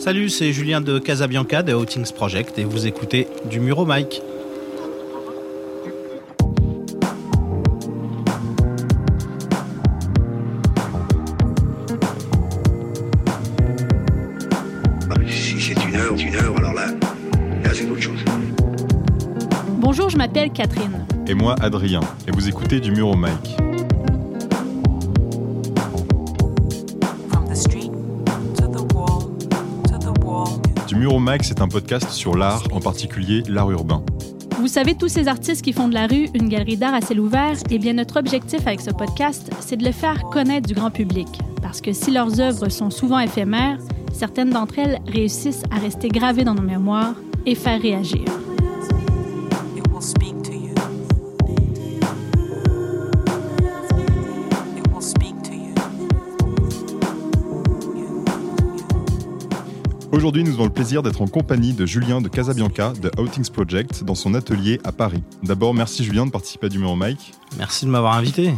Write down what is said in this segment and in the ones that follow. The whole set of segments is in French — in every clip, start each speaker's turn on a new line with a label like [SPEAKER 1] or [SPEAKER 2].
[SPEAKER 1] Salut, c'est Julien de Casabianca de Outings Project et vous écoutez du Muro Mike.
[SPEAKER 2] Si c'est une heure, une heure, alors là, là c'est autre chose.
[SPEAKER 3] Bonjour, je m'appelle Catherine.
[SPEAKER 4] Et moi, Adrien. Et vous écoutez du Muro Mike. Du Muro Mike, c'est un podcast sur l'art, en particulier l'art urbain.
[SPEAKER 3] Vous savez, tous ces artistes qui font de la rue une galerie d'art à ciel ouvert, eh bien, notre objectif avec ce podcast, c'est de le faire connaître du grand public. Parce que si leurs œuvres sont souvent éphémères, certaines d'entre elles réussissent à rester gravées dans nos mémoires et faire réagir.
[SPEAKER 4] Aujourd'hui, nous avons le plaisir d'être en compagnie de Julien de Casabianca de Outings Project dans son atelier à Paris. D'abord, merci Julien de participer à du Muro Mike.
[SPEAKER 1] Merci de m'avoir invité.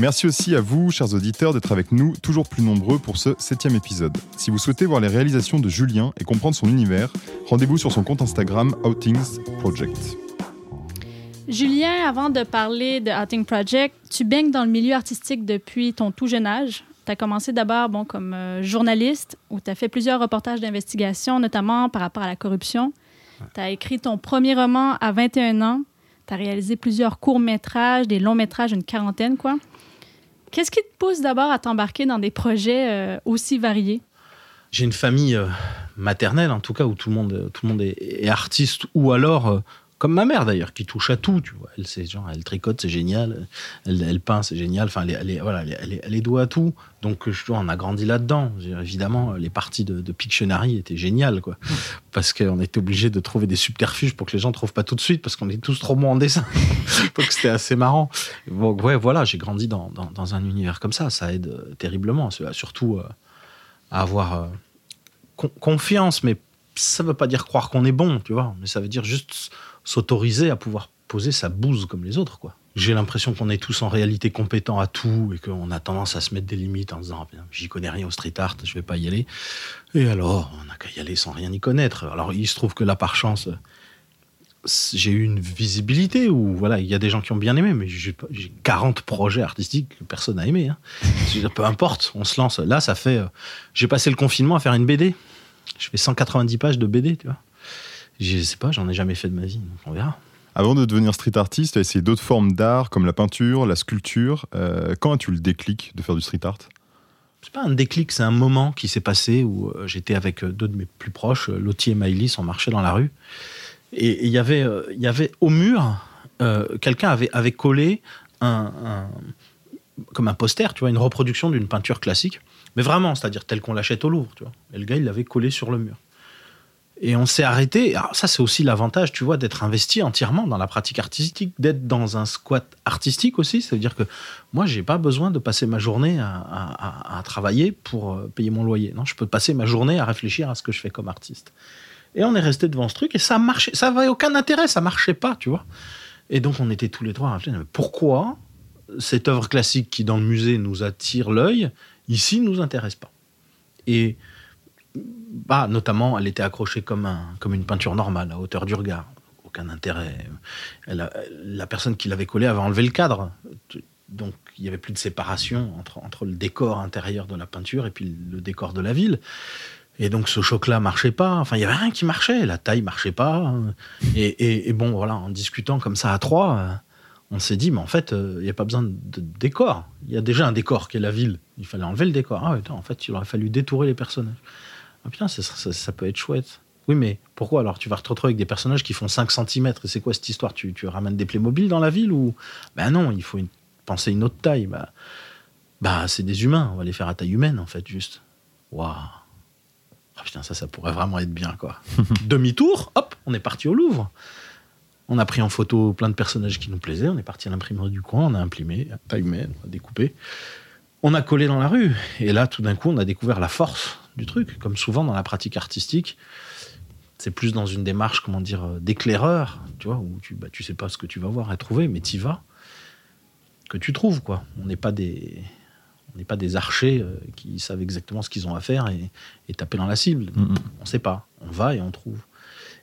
[SPEAKER 4] Merci aussi à vous, chers auditeurs, d'être avec nous, toujours plus nombreux pour ce septième épisode. Si vous souhaitez voir les réalisations de Julien et comprendre son univers, rendez-vous sur son compte Instagram Outings Project.
[SPEAKER 3] Julien, avant de parler de Outing Project, tu baignes dans le milieu artistique depuis ton tout jeune âge. Tu as commencé d'abord bon, comme euh, journaliste, où tu as fait plusieurs reportages d'investigation, notamment par rapport à la corruption. Tu as écrit ton premier roman à 21 ans. Tu as réalisé plusieurs courts-métrages, des longs-métrages, une quarantaine, quoi. Qu'est-ce qui te pousse d'abord à t'embarquer dans des projets euh, aussi variés?
[SPEAKER 1] J'ai une famille euh, maternelle, en tout cas, où tout le monde, tout le monde est, est artiste, ou alors, comme ma mère d'ailleurs, qui touche à tout. Tu vois. Elle, c'est genre, elle tricote, c'est génial. Elle, elle peint, c'est génial. Enfin, elle, est- elle, voilà, elle, elle, est- douée à tout. Donc, je, on a grandi là-dedans. Évidemment, les parties de, de Pictionary étaient géniales, quoi. Parce qu'on était obligé de trouver des subterfuges pour que les gens ne trouvent pas tout de suite, parce qu'on est tous trop bons en dessin. Donc, c'était assez marrant. Donc, ouais, voilà, j'ai grandi dans, dans, dans un univers comme ça. Ça aide euh, terriblement. C'est- Surtout euh, à avoir euh, con- confiance, mais ça veut pas dire croire qu'on est bon, tu vois. Mais ça veut dire juste s'autoriser à pouvoir poser sa bouse comme les autres, quoi. J'ai l'impression qu'on est tous en réalité compétents à tout et qu'on a tendance à se mettre des limites en disant, Ah, j'y connais rien au street art, je vais pas y aller. Et alors, on n'a qu'à y aller sans rien y connaître. Alors, il se trouve que là, par chance, j'ai eu une visibilité où, voilà, il y a des gens qui ont bien aimé, mais j'ai pas- j'ai 40 projets artistiques que personne n'a aimé. hein. Peu importe, on se lance. Là, ça fait. euh, j'ai passé le confinement à faire une BD. Je fais 190 pages de BD, tu vois. Je sais pas, j'en ai jamais fait de ma vie, donc on verra.
[SPEAKER 4] Avant de devenir street artiste, tu as essayé d'autres formes d'art comme la peinture, la sculpture. Euh, quand as-tu le déclic de faire du street art?
[SPEAKER 1] C'est pas un déclic, c'est un moment qui s'est passé où euh, j'étais avec euh, deux de mes plus proches, Lottie et Maïlis, on marchait dans la rue. Et il y avait, il y avait au mur, euh, quelqu'un avait, avait collé un, un- comme un poster, tu vois, une reproduction d'une peinture classique. Mais vraiment, c'est-à-dire telle qu'on l'achète au Louvre, tu vois. Et le gars, il l'avait collé sur le mur. Et on s'est arrêté. Alors ça, c'est aussi l'avantage, tu vois, d'être investi entièrement dans la pratique artistique, d'être dans un squat artistique aussi. C'est-à-dire que moi, j'ai pas besoin de passer ma journée à, travailler pour euh, payer mon loyer. Non, je peux passer ma journée à réfléchir à ce que je fais comme artiste. Et on est resté devant ce truc et ça marchait. Ça avait aucun intérêt, ça marchait pas, tu vois. Et donc, on était tous les trois à réfléchir, pourquoi cette œuvre classique qui, dans le musée, nous attire l'œil, ici, nous intéresse pas? Et bah, notamment, elle était accrochée comme, un, comme une peinture normale, à hauteur du regard. Aucun intérêt. La personne qui l'avait collée avait enlevé le cadre. Donc, il n'y avait plus de séparation entre, entre le décor intérieur de la peinture et puis le décor de la ville. Et donc, ce choc-là marchait pas. Enfin, il y avait rien qui marchait. La taille marchait pas. Et, et- bon, voilà, en discutant comme ça à trois, on s'est dit, mais en fait, euh, il n'y a pas besoin de décor. Il y a déjà un décor qui est la ville. Il fallait enlever le décor. Ah, en fait, il aurait fallu détourer les personnages. Ah putain, ça, ça- ça peut être chouette. Oui, mais pourquoi alors? Tu vas te retrouver avec des personnages qui font 5 cm. Et c'est quoi cette histoire? Tu, tu ramènes des Playmobil dans la ville ou? Ben non, il faut une- penser une autre taille. Bah, bah c'est des humains. On va les faire à taille humaine, en fait, juste. Waouh Ah putain, ça, ça pourrait vraiment être bien, quoi. Demi-tour, hop, on est parti au Louvre. On a pris en photo plein de personnages qui nous plaisaient. On est parti à l'imprimerie du coin, on a imprimé à taille humaine, on a découpé. On a collé dans la rue. Et là, tout d'un coup, on a découvert la force du truc. Comme souvent dans la pratique artistique, c'est plus dans une démarche, comment dire, euh, d'éclaireur, tu vois, où tu, bah, tu sais pas ce que tu vas voir et trouver, mais tu vas, que tu trouves, quoi. On n'est pas des, On n'est pas des archers euh, qui savent exactement ce qu'ils ont à faire et, et taper dans la cible. On ne sait pas. On va et on trouve.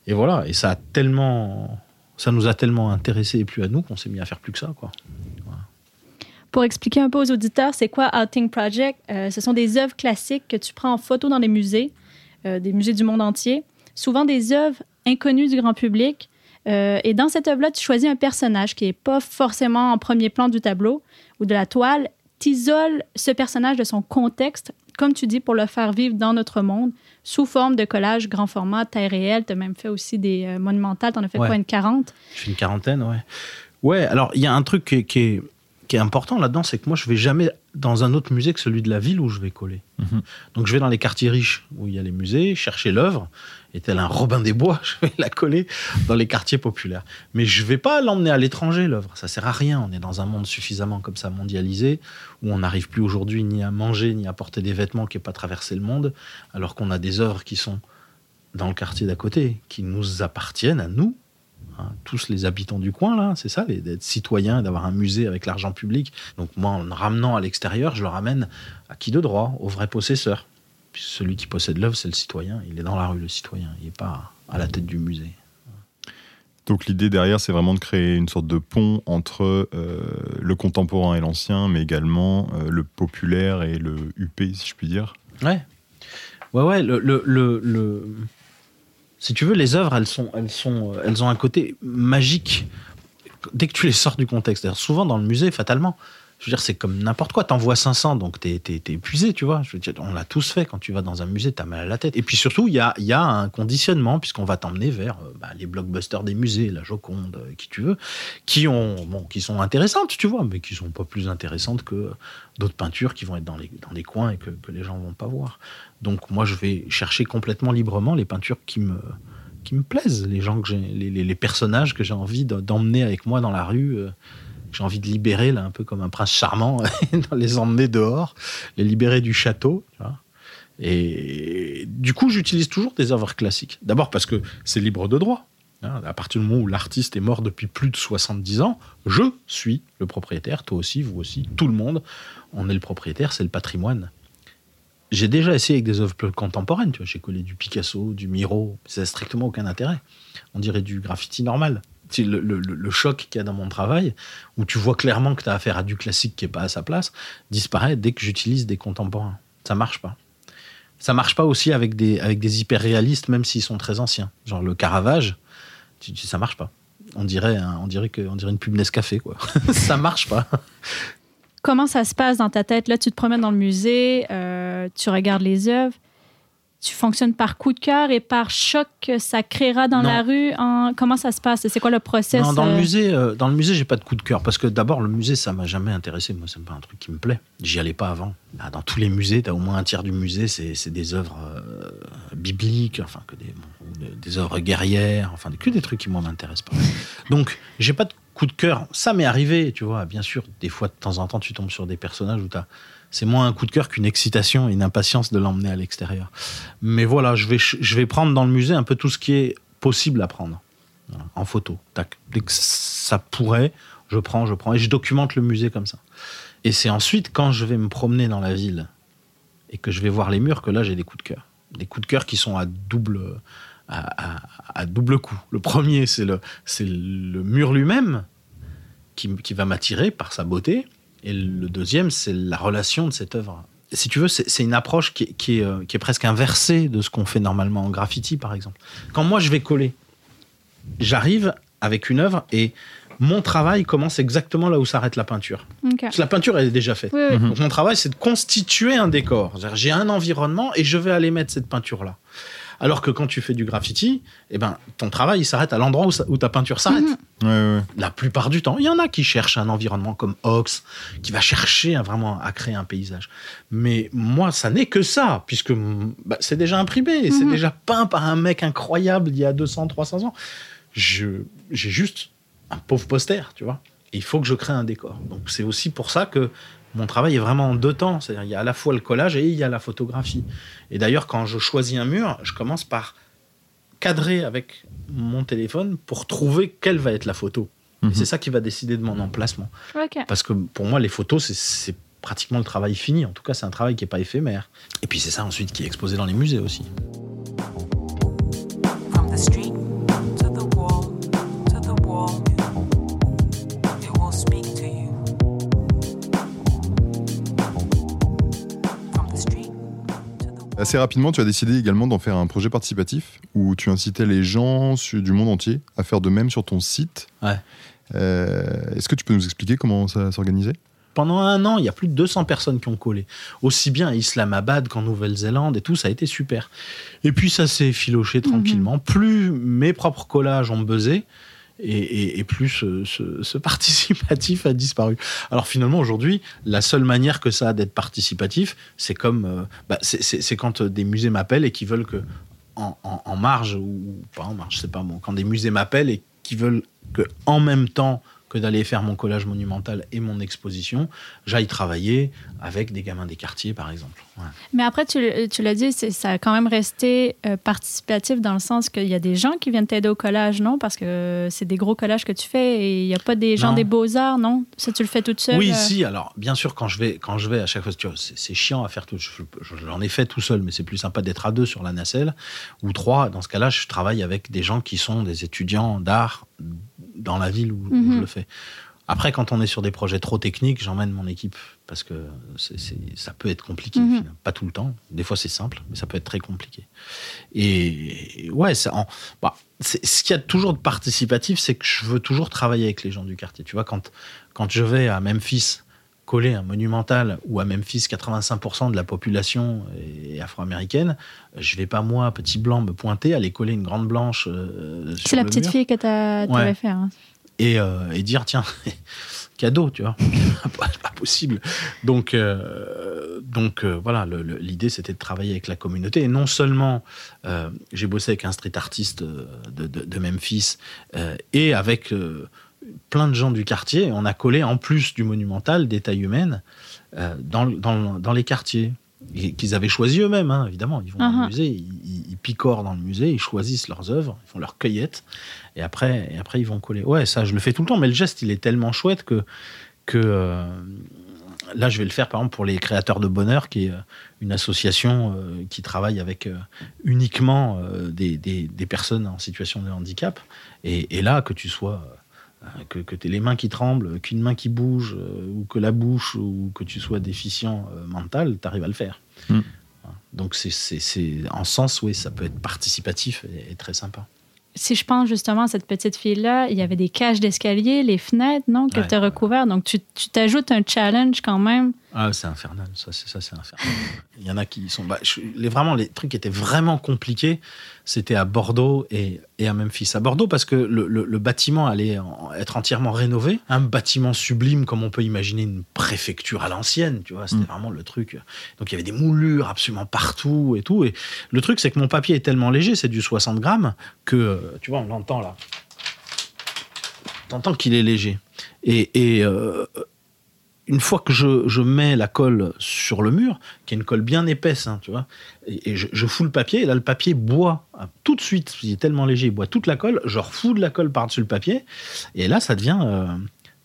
[SPEAKER 1] Et voilà. Et ça a tellement, ça nous a tellement intéressés et plus à nous qu'on s'est mis à faire plus que ça, quoi.
[SPEAKER 3] Pour expliquer un peu aux auditeurs, c'est quoi Outing Project? Euh, ce sont des œuvres classiques que tu prends en photo dans les musées, euh, des musées du monde entier, souvent des œuvres inconnues du grand public. Euh, et dans cette œuvre-là, tu choisis un personnage qui n'est pas forcément en premier plan du tableau ou de la toile. Tu isoles ce personnage de son contexte, comme tu dis, pour le faire vivre dans notre monde, sous forme de collage grand format, taille réelle. Tu as même fait aussi des monumentales. Tu en as fait
[SPEAKER 1] Ouais.
[SPEAKER 3] quoi, une 40?
[SPEAKER 1] Je fais une quarantaine, ouais. Ouais, alors il y a un truc qui est, qui est important là-dedans, c'est que moi je vais jamais dans un autre musée que celui de la ville où je vais coller.
[SPEAKER 4] Mhm.
[SPEAKER 1] Donc je vais dans les quartiers riches où il y a les musées, chercher l'œuvre, et tel un Robin des Bois, je vais la coller dans les quartiers populaires. Mais je vais pas l'emmener à l'étranger, l'œuvre. Ça sert à rien. On est dans un monde suffisamment comme ça mondialisé, où on n'arrive plus aujourd'hui ni à manger, ni à porter des vêtements qui n'aient pas traversé le monde, alors qu'on a des œuvres qui sont dans le quartier d'à côté, qui nous appartiennent à nous, hein, tous les habitants du coin, là, c'est ça, d'être citoyen d'avoir un musée avec l'argent public. Donc moi, en le ramenant à l'extérieur, je le ramène à qui de droit? Au vrai possesseur. Puis celui qui possède l'œuvre, c'est le citoyen. Il est dans la rue, le citoyen. Il n'est pas à la tête du musée.
[SPEAKER 4] Donc l'idée derrière, c'est vraiment de créer une sorte de pont entre euh, le contemporain et l'ancien, mais également euh, le populaire et le UP, si je puis dire.
[SPEAKER 1] Ouais. Ouais, ouais. Le, le, le- le- Si tu veux, les œuvres, euh, elles ont un côté magique dès que tu les sors du contexte. Souvent dans le musée, fatalement. C'est comme n'importe quoi. T'envoies 500, donc t'es es, épuisé, tu vois. On l'a tous fait. Quand tu vas dans un musée, t'as mal à la tête. Et puis surtout, il y a, un conditionnement, puisqu'on va t'emmener vers euh, bah, les blockbusters des musées, la Joconde, euh, qui tu veux, qui, ont, bon, qui sont intéressantes, tu vois, mais qui sont pas plus intéressantes que d'autres peintures qui vont être dans les, dans les coins et que, les gens vont pas voir. Donc moi, je vais chercher complètement librement les peintures qui me, qui me plaisent, les gens que les, les- personnages que j'ai envie de- d'emmener avec moi dans la rue, euh, j'ai envie de libérer là, un peu comme un prince charmant, les emmener dehors, les libérer du château. Et du coup, j'utilise toujours des œuvres classiques. D'abord parce que c'est libre de droit. hein. À partir du moment où l'artiste est mort depuis plus de 70 ans, je suis le propriétaire, toi aussi, vous aussi, tout le monde. On est le propriétaire, c'est le patrimoine. J'ai déjà essayé avec des œuvres contemporaines. Tu j'ai collé du Picasso, du Miro. Ça n'a strictement aucun intérêt. On dirait du graffiti normal. Le, choc qu'il y a dans mon travail, où tu vois clairement que tu as affaire à du classique qui n'est pas à sa place, disparaît dès que j'utilise des contemporains. Ça marche pas. Ça marche pas aussi avec des, avec des hyper-réalistes, même s'ils sont très anciens. Genre le Caravage, tu, tu- ça marche pas. On dirait, on dirait, que, on dirait une pub Nescafé, quoi. ça marche pas.
[SPEAKER 3] Comment ça se passe dans ta tête? Là, tu te promènes dans le musée, euh, tu regardes les œuvres. Tu fonctionnes par coup de cœur et par choc que ça créera dans
[SPEAKER 1] Non.
[SPEAKER 3] la rue? En... Comment ça se passe? C'est quoi le process?
[SPEAKER 1] Non, dans le
[SPEAKER 3] euh,
[SPEAKER 1] musée, euh, dans le musée, j'ai pas de coup de cœur parce que d'abord le musée, ça m'a jamais intéressé. Moi, c'est pas un truc qui me plaît. J'y allais pas avant. Là, dans tous les musées, t'as au moins un tiers du musée, c'est des œuvres euh, bibliques, enfin que des, bon, œuvres guerrières, enfin que des trucs qui moi m'intéressent pas. Donc, j'ai pas de coup de cœur. Ça m'est arrivé, tu vois. Bien sûr, des fois de temps en temps, tu tombes sur des personnages où t'as c'est moins un coup de cœur qu'une excitation et une impatience de l'emmener à l'extérieur. Mais voilà, je vais, je vais prendre dans le musée un peu tout ce qui est possible à prendre. En photo. Dès que ça pourrait, je prends, je prends. Et je documente le musée comme ça. Et c'est ensuite, quand je vais me promener dans la ville et que je vais voir les murs, que là, j'ai des coups de cœur. Des coups de cœur qui sont à double, à, double coup. Le premier, c'est le, le mur lui-même qui, qui va m'attirer par sa beauté. Et le deuxième, c'est la relation de cette œuvre. Si tu veux, c'est une approche qui est, qui est, euh, qui est presque inversée de ce qu'on fait normalement en graffiti, par exemple. Quand moi, je vais coller, j'arrive avec une œuvre et mon travail commence exactement là où s'arrête la peinture. Parce que la peinture, elle est déjà faite.
[SPEAKER 3] Oui, oui.
[SPEAKER 1] Donc mon travail, c'est de constituer un décor. J'ai un environnement et je vais aller mettre cette peinture-là. Alors que quand tu fais du graffiti, eh ben, ton travail, il s'arrête à l'endroit où ta peinture s'arrête.
[SPEAKER 3] Mhm.
[SPEAKER 4] Ouais, ouais.
[SPEAKER 1] La plupart du temps, il y en a qui cherchent un environnement comme Ox, qui va chercher à vraiment à créer un paysage. Mais moi, ça n'est que ça, puisque mm, bah, c'est déjà imprimé, c'est
[SPEAKER 3] Mhm.
[SPEAKER 1] déjà peint par un mec incroyable il y a 200, 300 ans. Je- J'ai juste un pauvre poster, tu vois. Et il faut que je crée un décor. Donc c'est aussi pour ça que mon travail est vraiment en deux temps. C'est-à-dire il y a à la fois le collage et il y a la photographie. Et d'ailleurs, quand je choisis un mur, je commence par cadrer avec mon téléphone pour trouver quelle va être la photo. Et
[SPEAKER 4] Mhm.
[SPEAKER 1] c'est ça qui va décider de mon emplacement. Parce que pour moi, les photos, c'est- c'est pratiquement le travail fini. En tout cas, c'est un travail qui n'est pas éphémère. Et puis c'est ça ensuite qui est exposé dans les musées aussi.
[SPEAKER 4] Assez rapidement, tu as décidé également d'en faire un projet participatif où tu incitais les gens du monde entier à faire de même sur ton site.
[SPEAKER 1] Ouais.
[SPEAKER 4] Euh, Est-ce que tu peux nous expliquer comment ça s'organisait?
[SPEAKER 1] Pendant un an, il y a plus de 200 personnes qui ont collé. Aussi bien à Islamabad qu'en Nouvelle-Zélande et tout, ça a été super. Et puis ça s'est filoché tranquillement. Plus mes propres collages ont buzzé, et, plus ce, participatif a disparu. Alors finalement, aujourd'hui, la seule manière que ça a d'être participatif, c'est comme. euh, bah, c'est- quand euh, des musées m'appellent et qui veulent que. En marge, ou pas en marge, c'est pas bon. Quand des musées m'appellent et qui veulent que, en même temps que d'aller faire mon collage monumental et mon exposition, j'aille travailler avec des gamins des quartiers, par exemple. Ouais.
[SPEAKER 3] Mais après, tu, l'as dit, c'est- ça a quand même resté euh, participatif dans le sens qu'il y a des gens qui viennent t'aider au collage, non? Parce que c'est des gros collages que tu fais et il n'y a pas des gens
[SPEAKER 1] Non.
[SPEAKER 3] des beaux-arts, non? Ça, tu le fais toute seule?
[SPEAKER 1] Oui,
[SPEAKER 3] euh?
[SPEAKER 1] si. Alors, bien sûr, quand je vais, quand je vais à chaque fois, c'est c'est chiant à faire tout. je- je- J'en ai fait tout seul, mais c'est plus sympa d'être à deux sur la nacelle ou trois. Dans ce cas-là, je travaille avec des gens qui sont des étudiants d'art dans la ville où, où
[SPEAKER 3] Mhm.
[SPEAKER 1] je le fais. Après, quand on est sur des projets trop techniques, j'emmène mon équipe parce que ça peut être compliqué.
[SPEAKER 3] Mhm.
[SPEAKER 1] Pas tout le temps. Des fois, c'est simple, mais ça peut être très compliqué. Et, et ouais, ça, en- bah, ce qu'il y a toujours de participatif, c'est que je veux toujours travailler avec les gens du quartier. Tu vois, quand, quand je vais à Memphis coller un monumental où à Memphis 85% de la population est afro-américaine, je vais pas moi, petit blanc, me pointer, aller coller une grande blanche. euh,
[SPEAKER 3] C'est la
[SPEAKER 1] le
[SPEAKER 3] petite
[SPEAKER 1] mur
[SPEAKER 3] fille que tu
[SPEAKER 1] Ouais.
[SPEAKER 3] fait. hein.
[SPEAKER 1] et, euh, et dire tiens cadeau tu vois pas, pas possible donc euh, donc voilà l'idée c'était de travailler avec la communauté et non seulement j'ai bossé avec un street artiste de, de- de Memphis et avec plein de gens du quartier on a collé en plus du monumental des tailles humaines euh, dans, dans, le- dans les quartiers qu'ils avaient choisi eux-mêmes, hein, évidemment. Ils vont dans
[SPEAKER 3] Uh-huh.
[SPEAKER 1] le musée, ils, picorent dans le musée, ils choisissent leurs œuvres, ils font leur cueillette, et après, et après ils vont coller. Ouais, ça, je le fais tout le temps, mais le geste, il est tellement chouette que, que euh, là, je vais le faire, par exemple, pour les créateurs de bonheur, qui est euh, une association euh, qui travaille avec euh, uniquement des, des- des personnes en situation de handicap. Et, et là, que tu sois... que, que tu aies les mains qui tremblent, qu'une main qui bouge, euh, ou que la bouche, ou que tu sois déficient euh, mental, tu arrives à le faire.
[SPEAKER 4] Mm.
[SPEAKER 1] Donc, c'est, en sens, oui, ça peut être participatif et, et très sympa.
[SPEAKER 3] Si je pense justement à cette petite fille-là, il y avait des cages d'escalier, les fenêtres, non, que
[SPEAKER 1] Ouais.
[SPEAKER 3] tu as recouvertes. Donc, tu tu t'ajoutes un challenge quand même.
[SPEAKER 1] Ah, c'est infernal, ça, c'est, ça, c'est infernal. Il y en a qui sont. Bah, je- les, vraiment, les trucs qui étaient vraiment compliqués, c'était à Bordeaux et, et à Memphis. À Bordeaux, parce que le, le- le bâtiment allait en- être entièrement rénové. Un bâtiment sublime, comme on peut imaginer une préfecture à l'ancienne, tu vois, c'était
[SPEAKER 4] Mm.
[SPEAKER 1] vraiment le truc. Donc, il y avait des moulures absolument partout et tout. Et le truc, c'est que mon papier est tellement léger, c'est du 60 grammes, que, tu vois, on l'entend là. T'entends qu'il est léger. Et, et, euh, une fois que je, je mets la colle sur le mur, qui est une colle bien épaisse, hein, tu vois, et, et je, je fous le papier, et là le papier boit hein, tout de suite, il est tellement léger, il boit toute la colle, je refous de la colle par-dessus le papier, et là ça devient euh,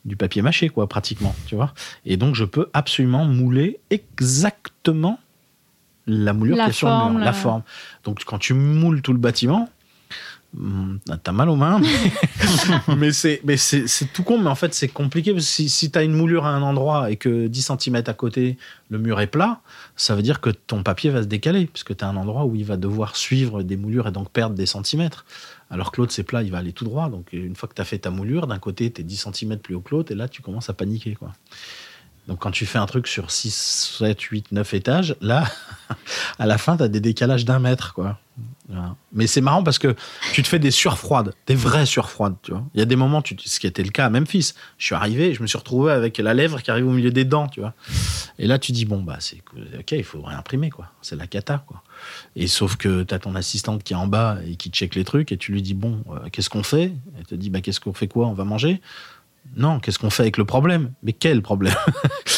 [SPEAKER 1] du papier mâché, quoi, pratiquement, tu vois. Et donc je peux absolument mouler exactement la moulure
[SPEAKER 3] La
[SPEAKER 1] qui est sur le mur,
[SPEAKER 3] là.
[SPEAKER 1] la forme. Donc quand tu moules tout le bâtiment, t'as mal aux mains, mais, c'est tout con, mais en fait c'est compliqué parce que si, si t'as une moulure à un endroit et que 10 cm à côté le mur est plat, ça veut dire que ton papier va se décaler puisque t'as un endroit où il va devoir suivre des moulures et donc perdre des centimètres. Alors que l'autre c'est plat, il va aller tout droit. Donc une fois que t'as fait ta moulure, d'un côté t'es 10 cm plus haut que l'autre et là tu commences à paniquer quoi. Donc quand tu fais un truc sur 6, 7, 8, 9 étages, là, à la fin, tu as des décalages d'un mètre. quoi. Mais c'est marrant parce que tu te fais des surfroides, des vraies surfroides. Tu vois. Il y a des moments, ce qui était le cas à Memphis, je suis arrivé, je me suis retrouvé avec la lèvre qui arrive au milieu des dents. Tu vois. Et là, tu dis, bon, bah, c'est ok, il faut réimprimer. quoi. C'est la cata. Quoi. Et sauf que tu as ton assistante qui est en bas et qui check les trucs et tu lui dis, bon, euh, qu'est-ce qu'on fait? Elle te dit, bah, qu'est-ce qu'on fait quoi? On va manger? Non, qu'est-ce qu'on fait avec le problème? Mais quel problème?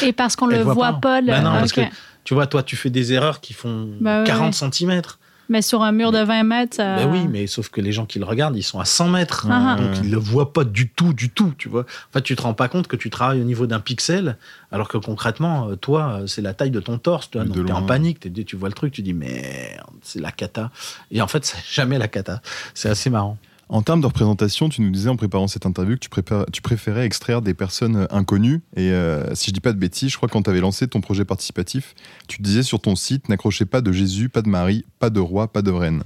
[SPEAKER 3] Et parce qu'on le
[SPEAKER 1] voit
[SPEAKER 3] voit
[SPEAKER 1] pas.
[SPEAKER 3] pas, le-
[SPEAKER 1] Bah non, parce
[SPEAKER 3] ok.
[SPEAKER 1] que tu vois, toi, tu fais des erreurs qui font
[SPEAKER 3] Bah ouais,
[SPEAKER 1] 40
[SPEAKER 3] ouais.
[SPEAKER 1] cm.
[SPEAKER 3] Mais sur un mur de 20 mètres, ça...
[SPEAKER 1] Ben oui, mais sauf que les gens qui le regardent, ils sont à 100 mètres.
[SPEAKER 3] Ah.
[SPEAKER 1] Donc ils le voient pas du tout, du tout, tu vois. En fait, tu te rends pas compte que tu travailles au niveau d'un pixel, alors que concrètement, euh, toi, euh, c'est la taille de ton torse. Tu t'es en panique, tu vois le truc, tu dis merde, c'est la cata. Et en fait, c'est jamais la cata. C'est assez marrant.
[SPEAKER 4] En termes de représentation, tu nous disais en préparant cette interview que tu, préférais extraire des personnes euh, inconnues. Et euh, si je dis pas de bêtises, je crois que quand tu avais lancé ton projet participatif, tu disais sur ton site N'accrochez pas de Jésus, pas de Marie, pas de roi, pas de reine.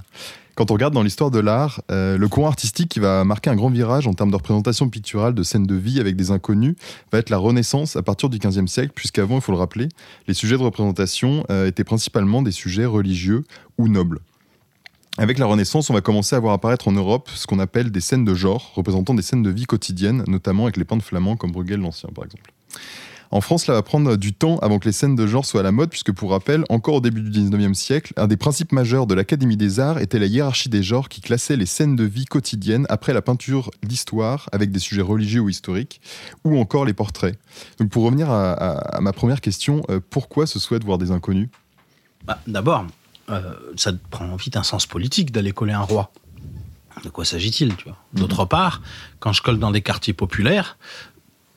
[SPEAKER 4] Quand on regarde dans l'histoire de l'art, euh, le courant artistique qui va marquer un grand virage en termes de représentation picturale de scènes de vie avec des inconnus va être la Renaissance à partir du XVe siècle, puisqu'avant, il faut le rappeler, les sujets de représentation étaient principalement des sujets religieux ou nobles. Avec la Renaissance, on va commencer à voir apparaître en Europe ce qu'on appelle des scènes de genre, représentant des scènes de vie quotidienne, notamment avec les peintres flamands comme Bruegel l'Ancien, par exemple. En France, cela va prendre du temps avant que les scènes de genre soient à la mode, puisque pour rappel, encore au début du 19e siècle, un des principes majeurs de l'Académie des Arts était la hiérarchie des genres qui classait les scènes de vie quotidienne après la peinture d'histoire, avec des sujets religieux ou historiques, ou encore les portraits. Donc pour revenir à ma première question, euh, pourquoi se souhaite voir des inconnus?
[SPEAKER 1] Bah, D'abord, euh, ça prend vite un sens politique d'aller coller un roi. De quoi s'agit-il tu vois? D'autre part, quand je colle dans des quartiers populaires,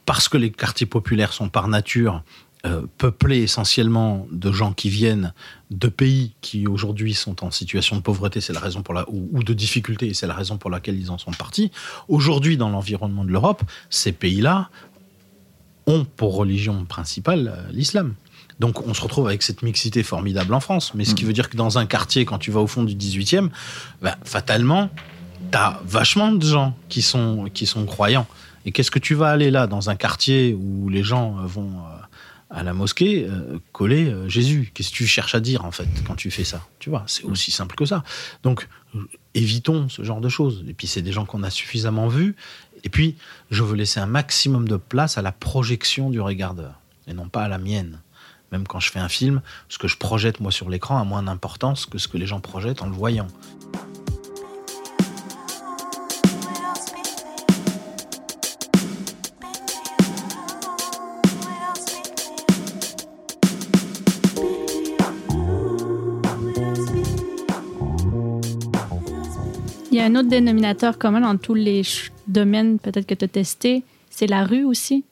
[SPEAKER 1] parce que les quartiers populaires sont par nature euh, peuplés essentiellement de gens qui viennent de pays qui aujourd'hui sont en situation de pauvreté, c'est la raison pour la ou, ou de difficulté, et c'est la raison pour laquelle ils en sont partis. Aujourd'hui, dans l'environnement de l'Europe, ces pays-là ont pour religion principale euh, l'islam. Donc on se retrouve avec cette mixité formidable en France. Mais ce qui veut dire que dans un quartier, quand tu vas au fond du 18e, bah, fatalement, tu as vachement de gens qui sont, qui sont croyants. Et qu'est-ce que tu vas aller là, dans un quartier où les gens euh, vont euh, à la mosquée, euh, coller euh, Jésus? Qu'est-ce que tu cherches à dire, en fait, quand tu fais ça? Tu vois, c'est aussi simple que ça. Donc, évitons ce genre de choses. Et puis, c'est des gens qu'on a suffisamment vus. Et puis, je veux laisser un maximum de place à la projection du regardeur, et non pas à la mienne. Même quand je fais un film, ce que je projette moi sur l'écran a moins d'importance que ce que les gens projettent en le voyant.
[SPEAKER 3] Il y a un autre dénominateur commun dans tous les domaines peut-être que tu as testé, c'est la rue aussi.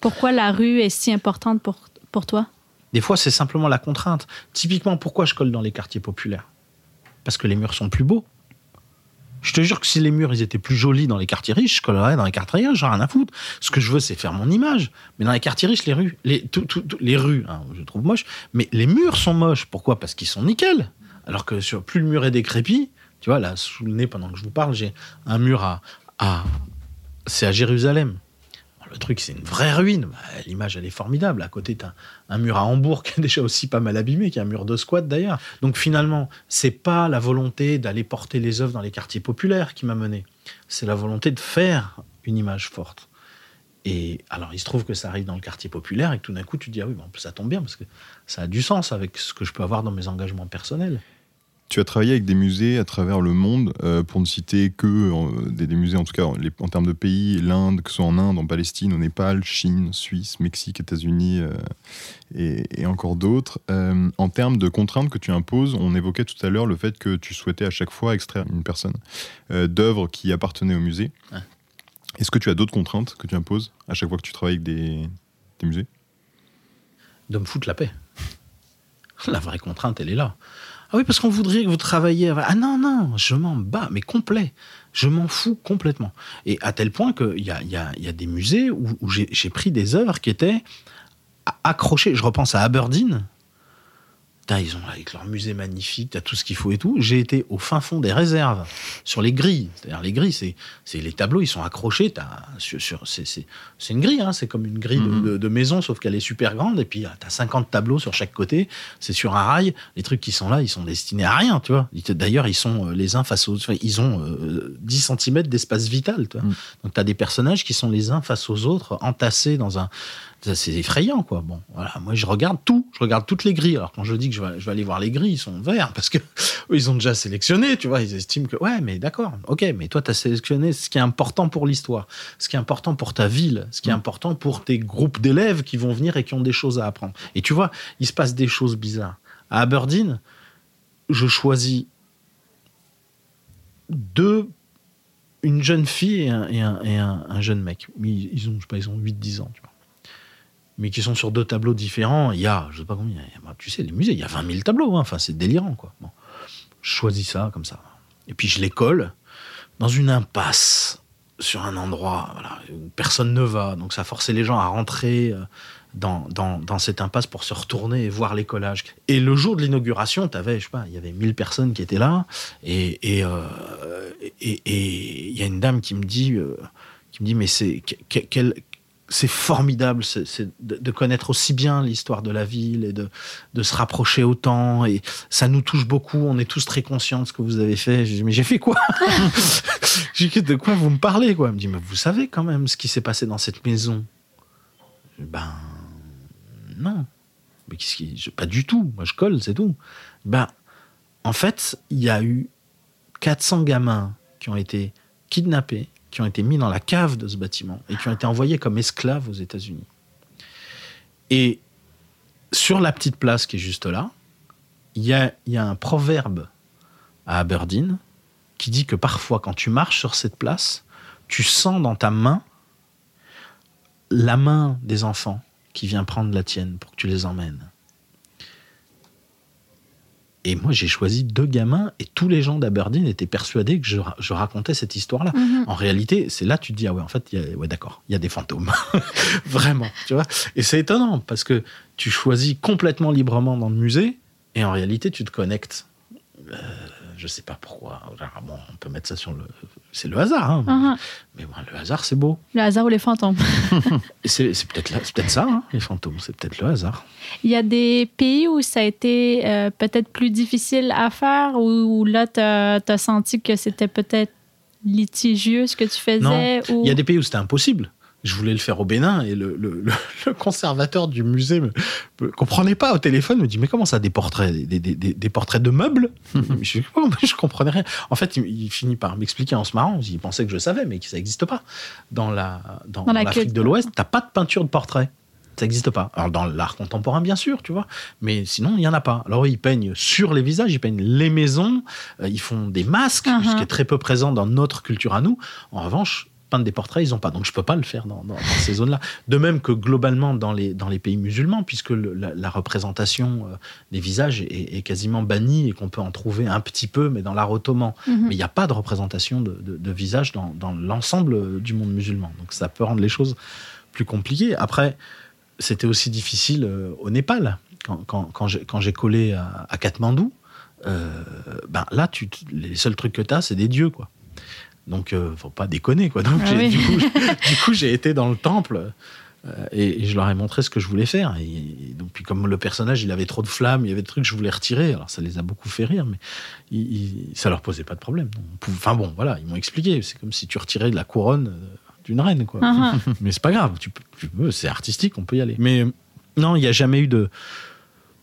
[SPEAKER 3] Pourquoi la rue est si importante pour, pour toi?
[SPEAKER 1] Des fois, c'est simplement la contrainte. Typiquement, pourquoi je colle dans les quartiers populaires? Parce que les murs sont plus beaux. Je te jure que si les murs étaient plus jolis dans les quartiers riches, je collerais dans les quartiers riches, j'ai rien à foutre. Ce que je veux, c'est faire mon image. Mais dans les quartiers riches, les rues, les, rues, hein, je trouve moche, mais les murs sont moches. Pourquoi? Parce qu'ils sont nickel. Alors que sur, plus le mur est décrépit, tu vois, là, sous le nez, pendant que je vous parle, j'ai un mur à c'est à Jérusalem. Le truc, c'est une vraie ruine. Bah, L'image, elle est formidable. À côté, tu un mur à Hambourg qui est déjà aussi pas mal abîmé, qui est un mur de squat d'ailleurs. Donc finalement, c'est pas la volonté d'aller porter les œuvres dans les quartiers populaires qui m'a mené. C'est la volonté de faire une image forte. Et alors, il se trouve que ça arrive dans le quartier populaire et que tout d'un coup, tu te dis, ah oui, ça tombe bien parce que ça a du sens avec ce que je peux avoir dans mes engagements personnels.
[SPEAKER 4] Tu as travaillé avec des musées à travers le monde, euh, pour ne citer que euh, des, des musées, en tout cas les- en termes de pays, l'Inde, que ce soit en Inde, en Palestine, au Népal, Chine, Suisse, Mexique, États-Unis euh, et, et encore d'autres. Euh, en termes de contraintes que tu imposes, on évoquait tout à l'heure le fait que tu souhaitais à chaque fois extraire une personne d'œuvres qui appartenaient au musée. Est-ce que tu as d'autres contraintes que tu imposes à chaque fois que tu travailles avec des, des musées?
[SPEAKER 1] De me foutre la paix. La vraie contrainte, elle est là. Ah oui, parce qu'on voudrait que vous travailliez. Ah non, non, je m'en bats, mais complet. Je m'en fous complètement. Et à tel point qu'il y a, y, a, des musées où, j'ai pris des œuvres qui étaient accrochées. Je repense à Aberdeen. Ils ont avec leur musée magnifique, t'as tout ce qu'il faut et tout. J'ai été au fin fond des réserves, sur les grilles. C'est-à-dire les grilles, c'est c'est les tableaux, ils sont accrochés. T'as sur, sur- c'est c'est- c'est une grille, hein, c'est comme une grille de-
[SPEAKER 4] Mhm.
[SPEAKER 1] de, de maison, sauf qu'elle est super grande. Et puis t'as 50 tableaux sur chaque côté. C'est sur un rail. Les trucs qui sont là, ils sont destinés à rien, tu vois. D'ailleurs, ils sont euh, les uns face aux autres. Ils ont euh, 10 cm d'espace vital, tu vois.
[SPEAKER 4] Mhm.
[SPEAKER 1] Donc t'as des personnages qui sont les uns face aux autres, entassés dans un. C'est effrayant, quoi. Bon, voilà. Moi, je regarde tout. Je regarde toutes les grilles. Alors, quand je dis que je vais, je vais aller voir les grilles, ils sont verts parce que eux, ils ont déjà sélectionné, tu vois. Ils estiment que, ouais, mais d'accord, ok, mais toi, tu as sélectionné ce qui est important pour l'histoire, ce qui est important pour ta ville, ce qui est important pour tes groupes d'élèves qui vont venir et qui ont des choses à apprendre. Et tu vois, il se passe des choses bizarres. À Aberdeen, je choisis deux, une jeune fille et un, et un- et un- un jeune mec. Mais Ils, ils ont, je sais pas, ils ont 8-10 ans, tu vois. Mais qui sont sur deux tableaux différents. Il y a, je sais pas combien, il bah, tu sais, les musées, il y a 20 000 tableaux. hein. Enfin, c'est délirant, quoi. Bon. Je choisis ça, comme ça. Et puis, je les colle dans une impasse, sur un endroit où personne ne va. Donc, ça forçait les gens à rentrer euh, dans, dans, dans cette impasse pour se retourner et voir les collages. Et le jour de l'inauguration, t'avais, je sais pas, il y avait 1000 personnes qui étaient là. Et et, euh, et, et il y a une dame qui me dit, euh, qui me dit mais c'est que- que- quel- c'est formidable c'est, c'est de, de connaître aussi bien l'histoire de la ville et de, de se rapprocher autant. Et ça nous touche beaucoup. On est tous très conscients de ce que vous avez fait. J'ai dit, mais j'ai fait quoi? J'ai dit, de quoi vous me parlez quoi? Elle me dit, mais vous savez quand même ce qui s'est passé dans cette maison. Ben non. Mais qu'est-ce qui. je- pas du tout. Moi, je colle, c'est tout. Ben, en fait, il y a eu 400 gamins qui ont été kidnappés, qui ont été mis dans la cave de ce bâtiment et qui ont été envoyés comme esclaves aux États-Unis. Et sur la petite place qui est juste là, il y a, un proverbe à Aberdeen qui dit que parfois, quand tu marches sur cette place, tu sens dans ta main la main des enfants qui vient prendre la tienne pour que tu les emmènes. Et moi, j'ai choisi deux gamins et tous les gens d'Aberdeen étaient persuadés que je, ra- je racontais cette histoire-là.
[SPEAKER 3] Mhm.
[SPEAKER 1] En réalité, c'est là que tu te dis, ah ouais, en fait, il y a- ouais, d'accord, il y a des fantômes. Vraiment, tu vois. Et c'est étonnant parce que tu choisis complètement librement dans le musée et en réalité, tu te connectes. Euh, je sais pas pourquoi. Bon, on peut mettre ça sur le. C'est le hasard, hein.
[SPEAKER 3] Mhm.
[SPEAKER 1] Mais bon, le hasard, c'est beau.
[SPEAKER 3] Le hasard ou les fantômes.
[SPEAKER 1] C'est peut-être ça, hein, les fantômes. C'est peut-être le hasard.
[SPEAKER 3] Il y a des pays où ça a été euh, peut-être plus difficile à faire, où, où là, tu as, senti que c'était peut-être litigieux ce que tu faisais. ou...
[SPEAKER 1] Il y a des pays où c'était impossible. Je voulais le faire au Bénin et le, le- le- le conservateur du musée me, me comprenait pas au téléphone, me dit mais comment ça des portraits, des, des- des- des portraits de meubles? Je, je comprenais rien. En fait, il, il finit par m'expliquer en se marrant. Il pensait que je savais, mais que ça n'existe pas dans la dans,
[SPEAKER 3] Dans la
[SPEAKER 1] l'Afrique de l'Ouest. T'as pas de peinture de portrait. Ça n'existe pas. Alors dans l'art contemporain, bien sûr, tu vois, mais sinon il y en a pas. Alors ils peignent sur les visages, ils peignent les maisons, euh, ils font des masques,
[SPEAKER 3] Uh-huh.
[SPEAKER 1] ce qui est très peu présent dans notre culture à nous. En revanche, peindre des portraits, ils n'ont pas. Donc je peux pas le faire dans, dans- dans ces zones-là. De même que globalement dans les, dans les pays musulmans, puisque le- la, la représentation euh, des visages est, est quasiment bannie et qu'on peut en trouver un petit peu, mais dans l'art ottoman.
[SPEAKER 3] Mhm.
[SPEAKER 1] Mais il n'y a pas de représentation de, de, de visage dans, dans l'ensemble du monde musulman. Donc ça peut rendre les choses plus compliquées. Après, c'était aussi difficile euh, au Népal. Quand, quand, quand j'ai- collé à, à Katmandou, euh, ben là, tu, les seuls trucs que tu as, c'est des dieux, quoi. Donc, euh, faut pas déconner, quoi. Donc,
[SPEAKER 3] Ah oui.
[SPEAKER 1] du coup, j'ai été dans le temple euh, et, et je leur ai montré ce que je voulais faire. Et, et donc, puis comme le personnage, il avait trop de flammes, il y avait des trucs que je voulais retirer. Alors, ça les a beaucoup fait rire, mais il, il- ça leur posait pas de problème. Enfin bon, voilà, ils m'ont expliqué. C'est comme si tu retirais de la couronne euh, d'une reine, quoi.
[SPEAKER 3] Mhm.
[SPEAKER 1] Mais c'est pas grave, tu peux, tu c'est artistique, on peut y aller. Mais euh, non, il n'y a jamais eu de,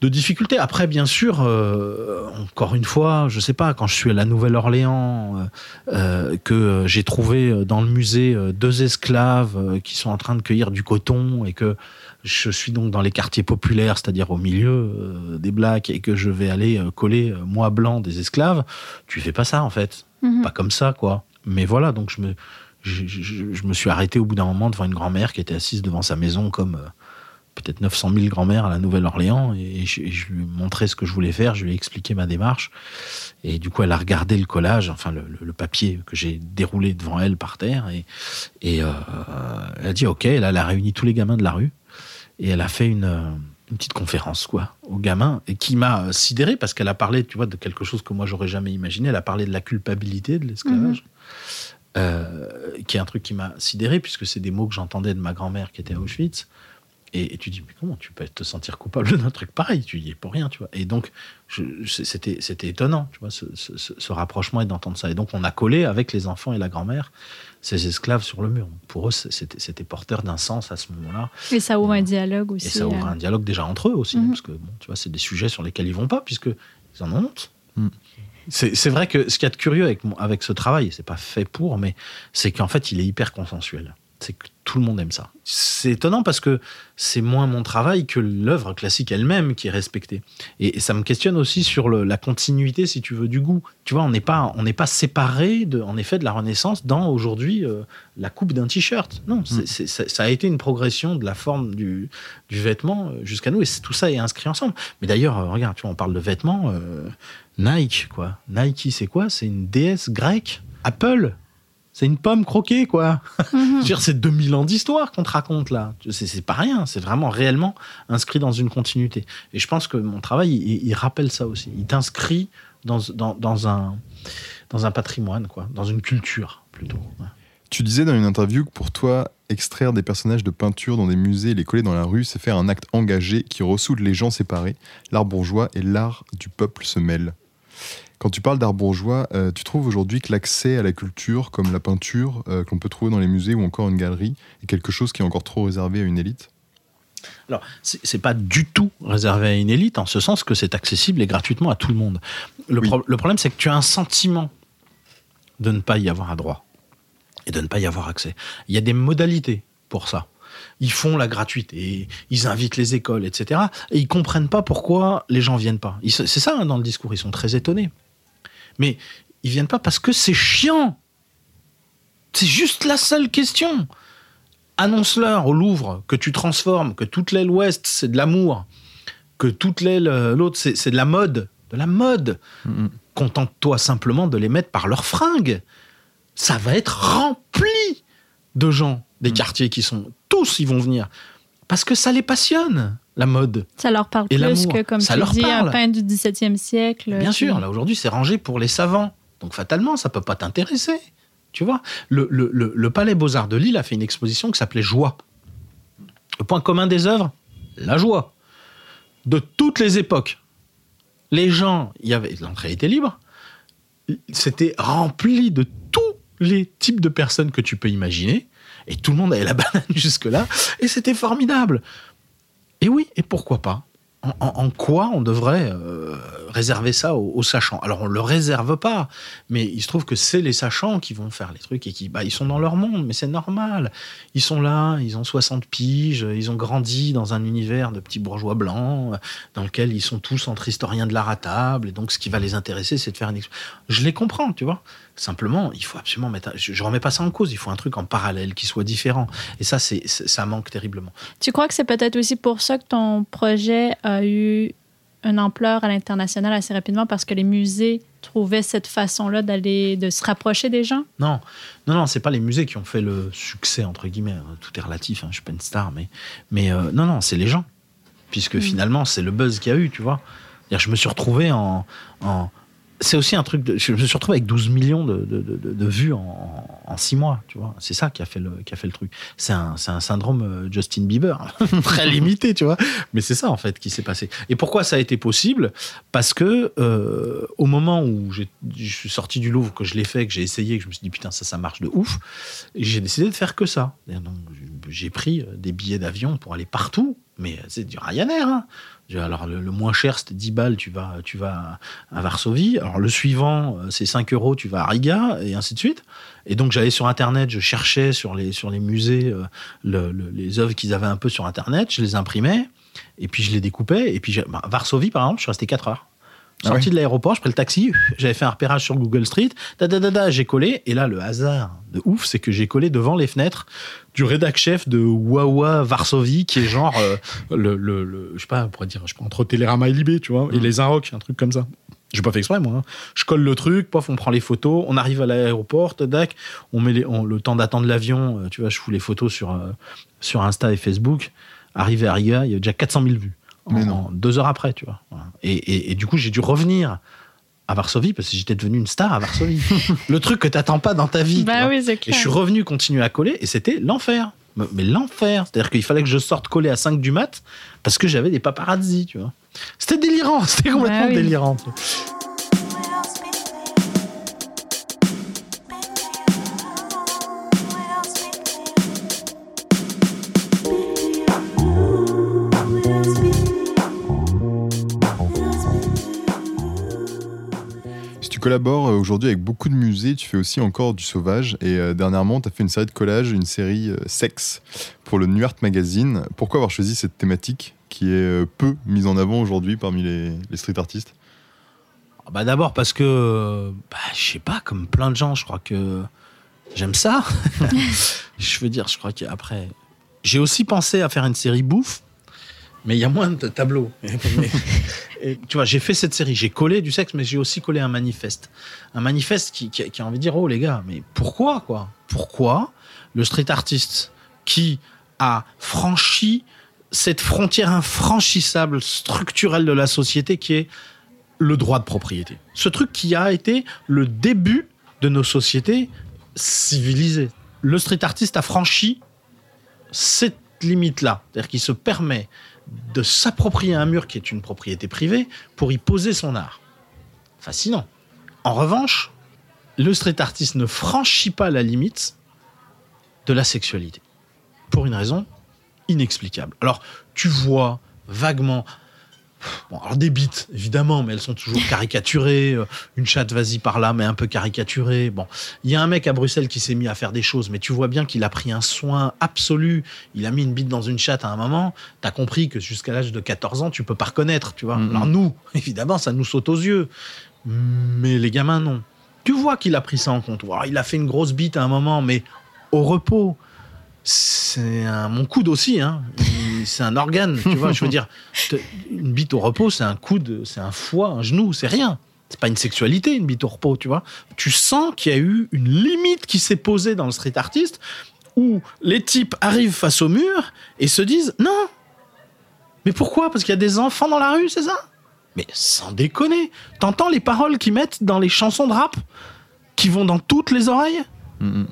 [SPEAKER 1] de difficultés. Après, bien sûr, euh, encore une fois, je sais pas, quand je suis à la Nouvelle-Orléans, euh, euh, que j'ai trouvé euh, dans le musée euh, deux esclaves qui sont en train de cueillir du coton et que je suis donc dans les quartiers populaires, c'est-à-dire au milieu euh, des blacks, et que je vais aller coller, moi blanc, des esclaves, tu fais pas ça en fait
[SPEAKER 3] Mhm.
[SPEAKER 1] pas comme ça, quoi. Mais voilà, donc je me, je, je- je me suis arrêté au bout d'un moment devant une grand-mère qui était assise devant sa maison comme peut-être 900 000 grand-mères à la Nouvelle-Orléans et je, et je lui ai montré ce que je voulais faire, je lui ai expliqué ma démarche et du coup elle a regardé le collage, enfin le, papier que j'ai déroulé devant elle par terre et, et euh, elle a dit ok, là elle a réuni tous les gamins de la rue et elle a fait une, euh, une petite conférence quoi aux gamins et qui m'a sidéré parce qu'elle a parlé tu vois de quelque chose que moi j'aurais jamais imaginé. Elle a parlé de la culpabilité de l'esclavage euh, qui est un truc qui m'a sidéré puisque c'est des mots que j'entendais de ma grand-mère qui était à Auschwitz et, et tu dis mais comment tu peux te sentir coupable d'un truc pareil? Tu y es pour rien tu vois et donc c'était c'était étonnant tu vois ce, ce- rapprochement et d'entendre ça et donc on a collé avec les enfants et la grand-mère ces esclaves sur le mur pour eux c'était c'était porteur d'un sens à ce moment-là
[SPEAKER 3] Et ça ouvre un dialogue aussi.
[SPEAKER 1] et ça ouvre
[SPEAKER 3] euh.
[SPEAKER 1] un dialogue déjà entre eux aussi,
[SPEAKER 3] Mhm.
[SPEAKER 1] parce que bon, tu vois, c'est des sujets sur lesquels ils vont pas, puisque ils en ont honte.
[SPEAKER 4] Mhm.
[SPEAKER 1] C'est c'est vrai que ce qu'il y a de curieux avec, mon- avec ce travail, c'est pas fait pour, mais c'est qu'en fait, il est hyper consensuel. C'est que tout le monde aime ça. C'est étonnant parce que c'est moins mon travail que l'œuvre classique elle-même qui est respectée. Et, et ça me questionne aussi sur le- la continuité, si tu veux, du goût. Tu vois, on n'est pas, on n'est pas séparé, de, en effet, de la Renaissance dans aujourd'hui euh, la coupe d'un t-shirt. Non, c'est- c'est- ça, ça a été une progression de la forme du, du vêtement euh, jusqu'à nous, et c'est- tout ça est inscrit ensemble. Mais d'ailleurs, euh, regarde, tu vois, on parle de vêtements. euh, Nike, quoi. Nike, c'est quoi? C'est une déesse grecque. Apple, c'est une pomme croquée, quoi. Je veux dire, c'est 2000 ans d'histoire qu'on te raconte là. C'est c'est pas rien, c'est vraiment réellement inscrit dans une continuité. Et je pense que mon travail, il, il rappelle ça aussi. Il t'inscrit dans, dans, dans un, dans un patrimoine, quoi, dans une culture plutôt. Ouais.
[SPEAKER 4] Tu disais dans une interview que pour toi, extraire des personnages de peinture dans des musées et les coller dans la rue, c'est faire un acte engagé qui ressoude les gens séparés. L'art bourgeois et l'art du peuple se mêlent. Quand tu parles d'art bourgeois, euh, tu trouves aujourd'hui que l'accès à la culture, comme la peinture, euh, qu'on peut trouver dans les musées ou encore une galerie, est quelque chose qui est encore trop réservé à une élite?
[SPEAKER 1] Alors, c'est pas du tout réservé à une élite, en ce sens que c'est accessible et gratuitement à tout le monde. Le,
[SPEAKER 4] Oui.
[SPEAKER 1] pro- le problème, c'est que tu as un sentiment de ne pas y avoir un droit et de ne pas y avoir accès. Il y a des modalités pour ça. Ils font la gratuité, ils invitent les écoles, etc. Et ils comprennent pas pourquoi les gens viennent pas. C'est ça hein, dans le discours, ils sont très étonnés. Mais ils viennent pas parce que c'est chiant. C'est juste la seule question annonce-leur au Louvre que tu transformes, que toute l'aile ouest c'est de l'amour, que toute l'aile euh, l'autre c'est de la mode, de la mode. Contente-toi simplement de les mettre par leurs fringues. Ça va être rempli de gens des quartiers qui sont tous ils vont venir parce que ça les passionne la mode.
[SPEAKER 3] Ça leur parle
[SPEAKER 1] Et
[SPEAKER 3] plus que, comme
[SPEAKER 1] ça
[SPEAKER 3] tu
[SPEAKER 1] leur
[SPEAKER 3] dis,
[SPEAKER 1] parle.
[SPEAKER 3] un peintre du 17e siècle.
[SPEAKER 1] Bien sûr, là aujourd'hui c'est rangé pour les savants. Donc fatalement, ça peut pas t'intéresser. Tu vois, le, le- le- le Palais Beaux-Arts de Lille a fait une exposition qui s'appelait Joie. Le point commun des œuvres, la joie. De toutes les époques. Les gens, il y avait l'entrée était libre. C'était rempli de tous les types de personnes que tu peux imaginer. Et tout le monde avait la banane jusque-là. Et c'était formidable. Et oui, et pourquoi pas? En, quoi on devrait euh, réserver ça aux, sachants? Alors on le réserve pas, mais il se trouve que c'est les sachants qui vont faire les trucs et qui, bah, ils sont dans leur monde, mais c'est normal. Ils sont là, ils ont 60 piges, ils ont grandi dans un univers de petits bourgeois blancs, euh, dans lequel ils sont tous entre historiens de l'art à table, et donc ce qui va les intéresser, c'est de faire une. Je les comprends, tu vois. Simplement, il faut absolument mettre. Je, je remets pas ça en cause. Il faut un truc en parallèle qui soit différent. Et ça, c'est ça manque terriblement.
[SPEAKER 3] Tu crois que c'est peut-être aussi pour ça que ton projet a eu une ampleur à l'international assez rapidement parce que les musées trouvaient cette façon-là d'aller de se rapprocher des gens?
[SPEAKER 1] Non, non, non, c'est pas les musées qui ont fait le succès entre guillemets. Tout est relatif. Hein, je suis pas une star, mais, mais euh, non, non, c'est les gens, puisque finalement c'est le buzz qu'il y a eu, tu vois. Je me suis retrouvé en, en- c'est aussi un truc. De, je me suis retrouvé avec 12 millions de, de, de- vues en, en 6 mois, tu vois. C'est ça qui a fait le, qui a fait le truc. C'est un, un syndrome euh, Justin Bieber, très limité, tu vois. Mais c'est ça en fait qui s'est passé. Et pourquoi ça a été possible? Parce que euh, au moment où je suis sorti du Louvre, que je l'ai fait, que j'ai essayé, que je me suis dit putain ça, ça marche de ouf, j'ai décidé de faire que ça. J'ai pris euh, des billets d'avion pour aller partout, mais c'est du Ryanair. hein. Alors le, moins cher c'était 10 balles, tu vas, tu vas à Varsovie. Alors le suivant euh, c'est 5 euros, tu vas à Riga et ainsi de suite. Et donc j'allais sur internet, je cherchais sur les, sur les musées euh, le- le- les œuvres qu'ils avaient un peu sur internet, je les imprimais et puis je les découpais. Et puis bah, Varsovie par exemple, je suis resté 4 heures.
[SPEAKER 4] Ah
[SPEAKER 1] Sorti
[SPEAKER 4] ouais.
[SPEAKER 1] de l'aéroport, je pris le taxi, j'avais fait un repérage sur Google Street, da, da, da, da, j'ai collé, et là, le hasard de ouf, c'est que j'ai collé devant les fenêtres du rédac chef de Wawa Varsovie, qui est genre, euh, le, le, le- je sais pas, on pourrait dire, je sais pas, entre Télérama et Libé, tu vois, et les Inrocks, un truc comme ça. J'ai pas fait exprès, moi. hein. Je colle le truc, pof, on prend les photos, on arrive à l'aéroport, tac, on met les- on- le temps d'attendre l'avion, euh, tu vois, je fous les photos sur, euh, sur Insta et Facebook. Arrivé à Riga, il y a déjà 400 000 vues. En,
[SPEAKER 4] Mais non.
[SPEAKER 1] deux heures après, tu vois. Et, et- et du coup, j'ai dû revenir à Varsovie parce que j'étais devenu une star à Varsovie. le truc que t'attends pas dans ta vie. tu vois.
[SPEAKER 3] oui, c'est
[SPEAKER 1] Et
[SPEAKER 3] clair.
[SPEAKER 1] je suis revenu continuer à coller et c'était l'enfer. Mais mais l'enfer. C'est-à-dire qu'il fallait que je sorte coller à 5 du mat parce que j'avais des paparazzis, tu vois. C'était délirant, c'était complètement
[SPEAKER 3] Bah oui.
[SPEAKER 1] délirant. tu vois.
[SPEAKER 4] Collabores euh, aujourd'hui avec beaucoup de musées, tu fais aussi encore du sauvage et euh, dernièrement tu as fait une série de collages, une série euh, sexe pour le New Art Magazine. Pourquoi avoir choisi cette thématique qui est euh, peu mise en avant aujourd'hui parmi les, les street artistes?
[SPEAKER 1] Ah Bah d'abord parce que, bah, je sais pas, comme plein de gens, je crois que j'aime ça. je veux dire, je crois qu'après, j'ai aussi pensé à faire une série bouffe, mais il y a moins de tableaux. Tu vois, j'ai fait cette série, j'ai collé du sexe, mais j'ai aussi collé un manifeste. Un manifeste qui, qui, qui a envie de dire, oh les gars, mais pourquoi quoi? Pourquoi le street artiste qui a franchi cette frontière infranchissable structurelle de la société qui est le droit de propriété? Ce truc qui a été le début de nos sociétés civilisées. Le street artiste a franchi cette limite-là. C'est-à-dire qu'il se permet de s'approprier un mur qui est une propriété privée pour y poser son art. Fascinant. En revanche, le street artiste ne franchit pas la limite de la sexualité. Pour une raison inexplicable. Alors, tu vois vaguement Bon, alors des bites, évidemment, mais elles sont toujours caricaturées. Euh, Une chatte, vas-y par là, mais un peu caricaturée. Bon, il y a un mec à Bruxelles qui s'est mis à faire des choses, mais tu vois bien qu'il a pris un soin absolu. Il a mis une bite dans une chatte à un moment. T'as compris que jusqu'à l'âge de 14 ans, tu peux pas reconnaître, tu vois. Alors nous, évidemment, ça nous saute aux yeux. Mais les gamins, non. Tu vois qu'il a pris ça en compte. Alors, il a fait une grosse bite à un moment, mais au repos. C'est un, mon coude aussi, hein. C'est un organe, tu vois. Je veux dire, une bite au repos, c'est un coude, c'est un foie, un genou, c'est rien. C'est pas une sexualité, une bite au repos, tu vois. Tu sens qu'il y a eu une limite qui s'est posée dans le street artiste où les types arrivent face au mur et se disent non. Mais pourquoi? Parce qu'il y a des enfants dans la rue, c'est ça? Mais sans déconner. T'entends les paroles qu'ils mettent dans les chansons de rap qui vont dans toutes les oreilles?
[SPEAKER 4] Mhm.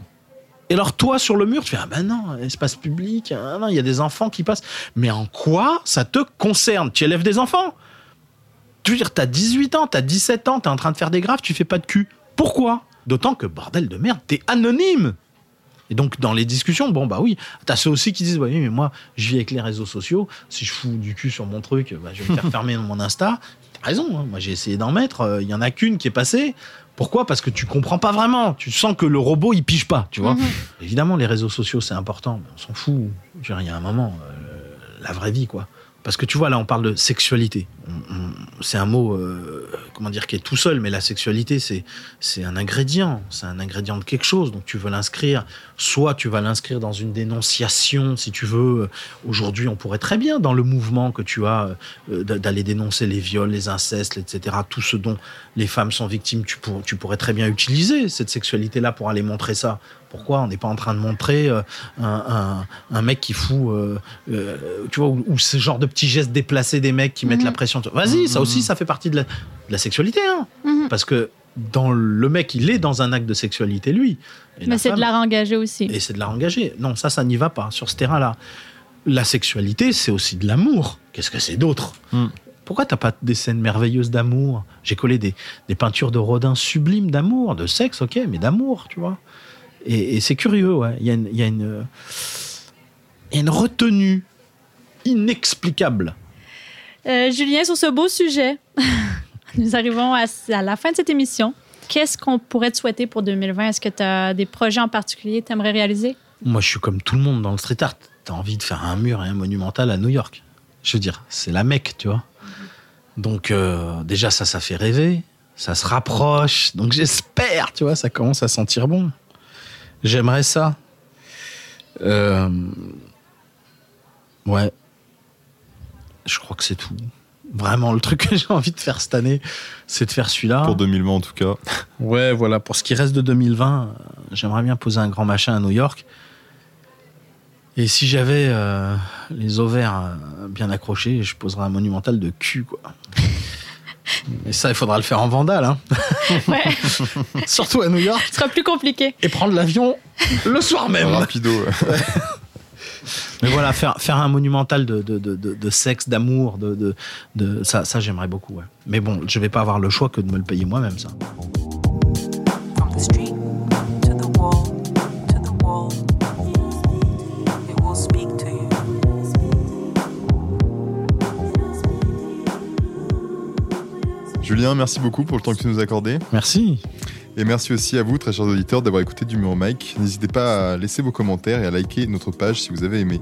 [SPEAKER 1] Et alors toi sur le mur, tu fais ah ben non, espace public, ah non, il y a des enfants qui passent. Mais en quoi ça te concerne? Tu élèves des enfants? Tu veux dire, t'as 18 ans, t'as 17 ans, t'es en train de faire des graves, tu fais pas de cul. Pourquoi? D'autant que bordel de merde, t'es anonyme. Et donc dans les discussions, bon bah oui, t'as ceux aussi qui disent bah oui mais moi je vis avec les réseaux sociaux, si je fous du cul sur mon truc, bah, je vais me faire fermer mon Insta. T'as raison, hein, moi j'ai essayé d'en mettre, euh, il y en a qu'une qui est passée. Pourquoi? Parce que tu comprends pas vraiment, tu sens que le robot il pige pas, tu vois.
[SPEAKER 3] Mhm.
[SPEAKER 1] Évidemment les réseaux sociaux c'est important, mais on s'en fout. Je veux dire, il y a un moment, euh, la vraie vie quoi. Parce que tu vois là on parle de sexualité. C'est un mot, euh, comment dire, qui est tout seul, mais la sexualité c'est un ingrédient, c'est un ingrédient de quelque chose. Donc tu veux l'inscrire, soit tu vas l'inscrire dans une dénonciation, si tu veux. Aujourd'hui, on pourrait très bien, dans le mouvement que tu as, euh, d'a- d'aller dénoncer les viols, les incestes, etc., tout ce dont les femmes sont victimes, tu pourrais très bien utiliser cette sexualité-là pour aller montrer ça. Pourquoi on n'est pas en train de montrer euh, un, un- un mec qui fout, euh, euh, tu vois, ou, ou ce genre de petits gestes déplacés des mecs qui mettent
[SPEAKER 3] Mhm.
[SPEAKER 1] la pression. Vas-y, ça aussi, ça fait partie de la, de la sexualité, hein.
[SPEAKER 3] Mhm.
[SPEAKER 1] Parce que dans le mec, il est dans un acte de sexualité, lui. Et
[SPEAKER 3] Mais c'est de l'art engagé aussi.
[SPEAKER 1] et c'est de la engagé. Non, ça, ça n'y va pas sur ce terrain-là. La sexualité, c'est aussi de l'amour. Qu'est-ce que c'est d'autre?
[SPEAKER 4] Hmm.
[SPEAKER 1] Pourquoi t'as pas des scènes merveilleuses d'amour? J'ai collé des, des peintures de Rodin sublimes d'amour, de sexe, ok, mais d'amour, tu vois. Et, et c'est curieux, ouais. Il y a une, il y a une, il y a une retenue inexplicable.
[SPEAKER 3] Euh, Julien, sur ce beau sujet, nous arrivons à, à la fin de cette émission. Qu'est-ce qu'on pourrait te souhaiter pour 2020? Est-ce que tu as des projets en particulier que tu aimerais réaliser?
[SPEAKER 1] Moi, je suis comme tout le monde dans le street art. T'as envie de faire un mur et un monumental à New York. Je veux dire, c'est la Mecque, tu vois. Donc, euh, déjà, ça, ça fait rêver. Ça se rapproche. Donc, j'espère, tu vois, ça commence à sentir bon. J'aimerais ça. Euh, Ouais. Je crois que c'est tout. Vraiment, le truc que j'ai envie de faire cette année, c'est de faire celui-là.
[SPEAKER 4] Pour 2020 en tout cas.
[SPEAKER 1] Ouais, voilà. Pour ce qui reste de 2020, euh, j'aimerais bien poser un grand machin à New York. Et si j'avais euh, les ovaires bien accrochés, je poserais un monumental de cul, quoi. Et ça, il faudra le faire en vandale, hein.
[SPEAKER 3] Ouais,
[SPEAKER 1] surtout à New York,
[SPEAKER 3] ce sera plus compliqué.
[SPEAKER 1] et prendre l'avion le soir même.
[SPEAKER 4] Rapido. ouais.
[SPEAKER 1] Mais voilà, faire, faire un monumental de, de, de, de- de sexe, d'amour, de, de, de- ça, ça j'aimerais beaucoup. Ouais. Mais bon, je vais pas avoir le choix que de me le payer moi-même, ça.
[SPEAKER 4] Julien, merci beaucoup pour le temps que tu nous as accordé.
[SPEAKER 1] Merci.
[SPEAKER 4] Et merci aussi à vous, très chers auditeurs, d'avoir écouté du Mur Mike. N'hésitez pas à laisser vos commentaires et à liker notre page si vous avez aimé.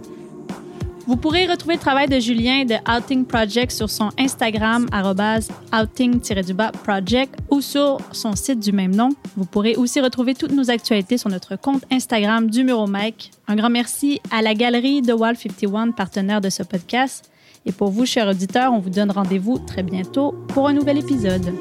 [SPEAKER 3] Vous pourrez retrouver le travail de Julien de Outing Project sur son Instagram, arrobase outing-du-bas project, ou sur son site du même nom. Vous pourrez aussi retrouver toutes nos actualités sur notre compte Instagram du Muro Mike. Un grand merci à la galerie de Wall 51, partenaire de ce podcast. Et pour vous, chers auditeurs, on vous donne rendez-vous très bientôt pour un nouvel épisode.